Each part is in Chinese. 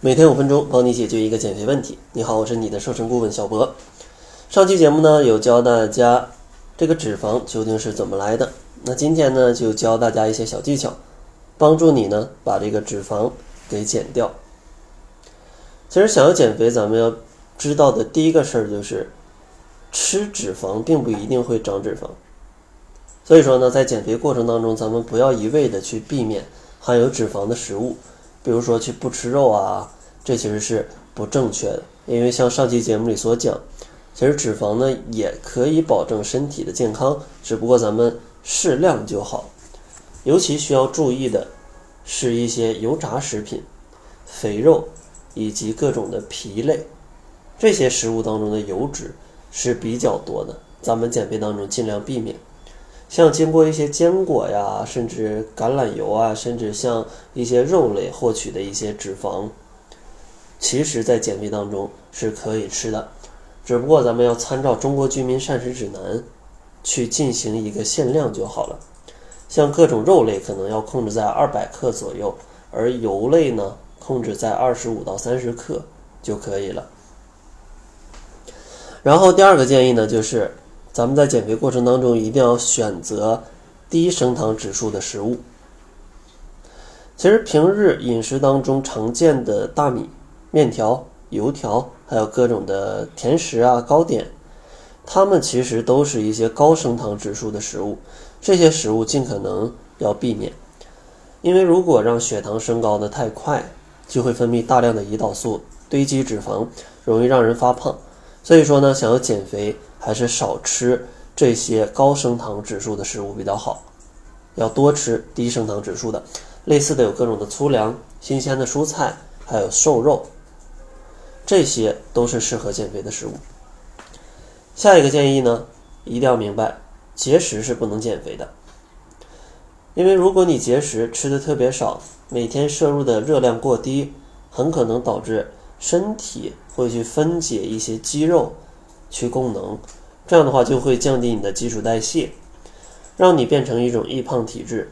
每天五分钟，帮你解决一个减肥问题。你好，我是你的瘦身顾问小博。上期节目呢，有教大家这个脂肪究竟是怎么来的。那今天呢，就教大家一些小技巧，帮助你呢把这个脂肪给减掉。其实想要减肥，咱们要知道的第一个事儿就是，吃脂肪并不一定会长脂肪。所以说呢，在减肥过程当中，咱们不要一味的去避免含有脂肪的食物。比如说去不吃肉啊，这其实是不正确的。因为像上期节目里所讲，其实脂肪呢也可以保证身体的健康，只不过咱们适量就好。尤其需要注意的是一些油炸食品、肥肉以及各种的皮类，这些食物当中的油脂是比较多的，咱们减肥当中尽量避免。像经过一些坚果呀，甚至橄榄油啊，甚至像一些肉类获取的一些脂肪，其实，在减肥当中是可以吃的，只不过咱们要参照《中国居民膳食指南》去进行一个限量就好了。像各种肉类可能要控制在二百克左右，而油类呢，控制在二十五到三十克就可以了。然后第二个建议呢，就是。咱们在减肥过程当中一定要选择低升糖指数的食物。其实平日饮食当中常见的大米、面条、油条，还有各种的甜食啊、糕点，它们其实都是一些高升糖指数的食物。这些食物尽可能要避免，因为如果让血糖升高的太快，就会分泌大量的胰岛素，堆积脂肪，容易让人发胖。所以说呢，想要减肥。还是少吃这些高升糖指数的食物比较好，要多吃低升糖指数的。类似的有各种的粗粮、新鲜的蔬菜，还有瘦肉，这些都是适合减肥的食物。下一个建议呢，一定要明白，节食是不能减肥的，因为如果你节食吃的特别少，每天摄入的热量过低，很可能导致身体会去分解一些肌肉。去供能，这样的话就会降低你的基础代谢，让你变成一种易胖体质。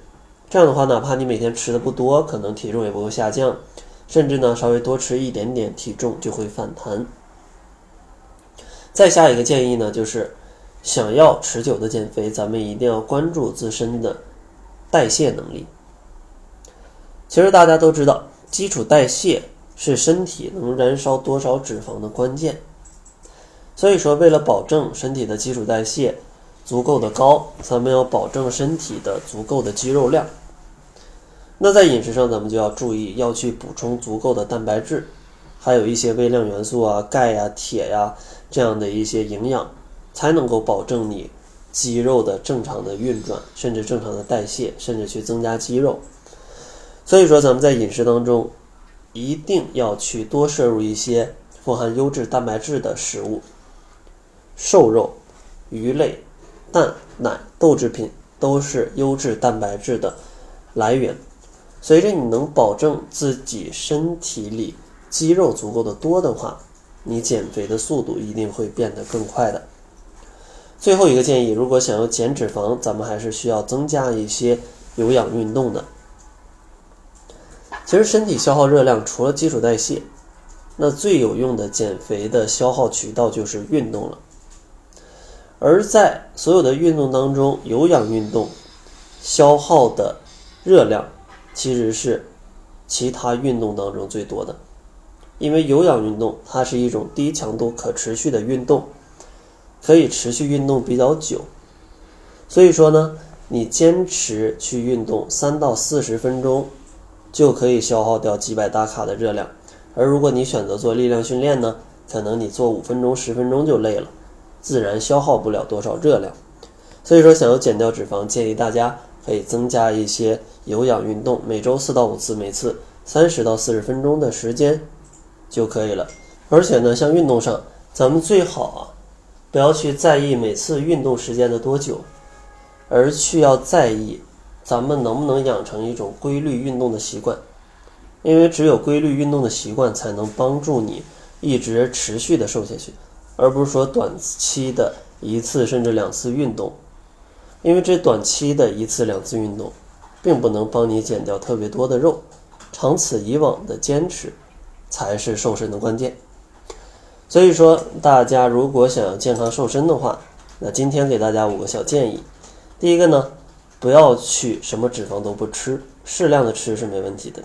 这样的话，哪怕你每天吃的不多，可能体重也不会下降，甚至呢稍微多吃一点点，体重就会反弹。再下一个建议呢，就是想要持久的减肥，咱们一定要关注自身的代谢能力。其实大家都知道，基础代谢是身体能燃烧多少脂肪的关键。所以说，为了保证身体的基础代谢足够的高，咱们要保证身体的足够的肌肉量。那在饮食上，咱们就要注意要去补充足够的蛋白质，还有一些微量元素啊，钙呀、铁呀这样的一些营养，才能够保证你肌肉的正常的运转，甚至正常的代谢，甚至去增加肌肉。所以说，咱们在饮食当中一定要去多摄入一些富含优质蛋白质的食物。瘦肉、鱼类、蛋、奶、豆制品都是优质蛋白质的来源。随着你能保证自己身体里肌肉足够的多的话，你减肥的速度一定会变得更快的。最后一个建议，如果想要减脂肪，咱们还是需要增加一些有氧运动的。其实身体消耗热量除了基础代谢，那最有用的减肥的消耗渠道就是运动了。而在所有的运动当中，有氧运动消耗的热量其实是其他运动当中最多的，因为有氧运动它是一种低强度可持续的运动，可以持续运动比较久。所以说呢，你坚持去运动三到四十分钟，就可以消耗掉几百大卡的热量。而如果你选择做力量训练呢，可能你做五分钟、十分钟就累了。自然消耗不了多少热量，所以说想要减掉脂肪，建议大家可以增加一些有氧运动，每周四到五次，每次三十到四十分钟的时间就可以了。而且呢，像运动上，咱们最好啊，不要去在意每次运动时间的多久，而去要在意咱们能不能养成一种规律运动的习惯，因为只有规律运动的习惯，才能帮助你一直持续的瘦下去。而不是说短期的一次甚至两次运动，因为这短期的一次两次运动，并不能帮你减掉特别多的肉，长此以往的坚持，才是瘦身的关键。所以说，大家如果想要健康瘦身的话，那今天给大家五个小建议。第一个呢，不要去什么脂肪都不吃，适量的吃是没问题的。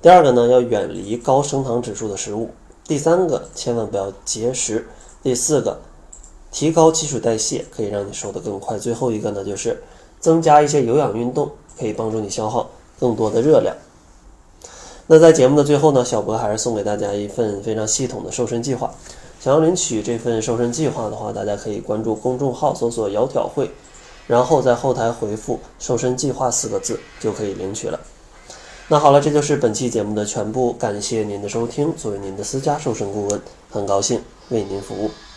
第二个呢，要远离高升糖指数的食物。第三个，千万不要节食。第四个，提高基础代谢可以让你瘦得更快。最后一个呢，就是增加一些有氧运动，可以帮助你消耗更多的热量。那在节目的最后呢，小博还是送给大家一份非常系统的瘦身计划。想要领取这份瘦身计划的话，大家可以关注公众号，搜索“窈窕会”，然后在后台回复“瘦身计划”四个字就可以领取了。那好了，这就是本期节目的全部，感谢您的收听。作为您的私家瘦身顾问，很高兴为您服务。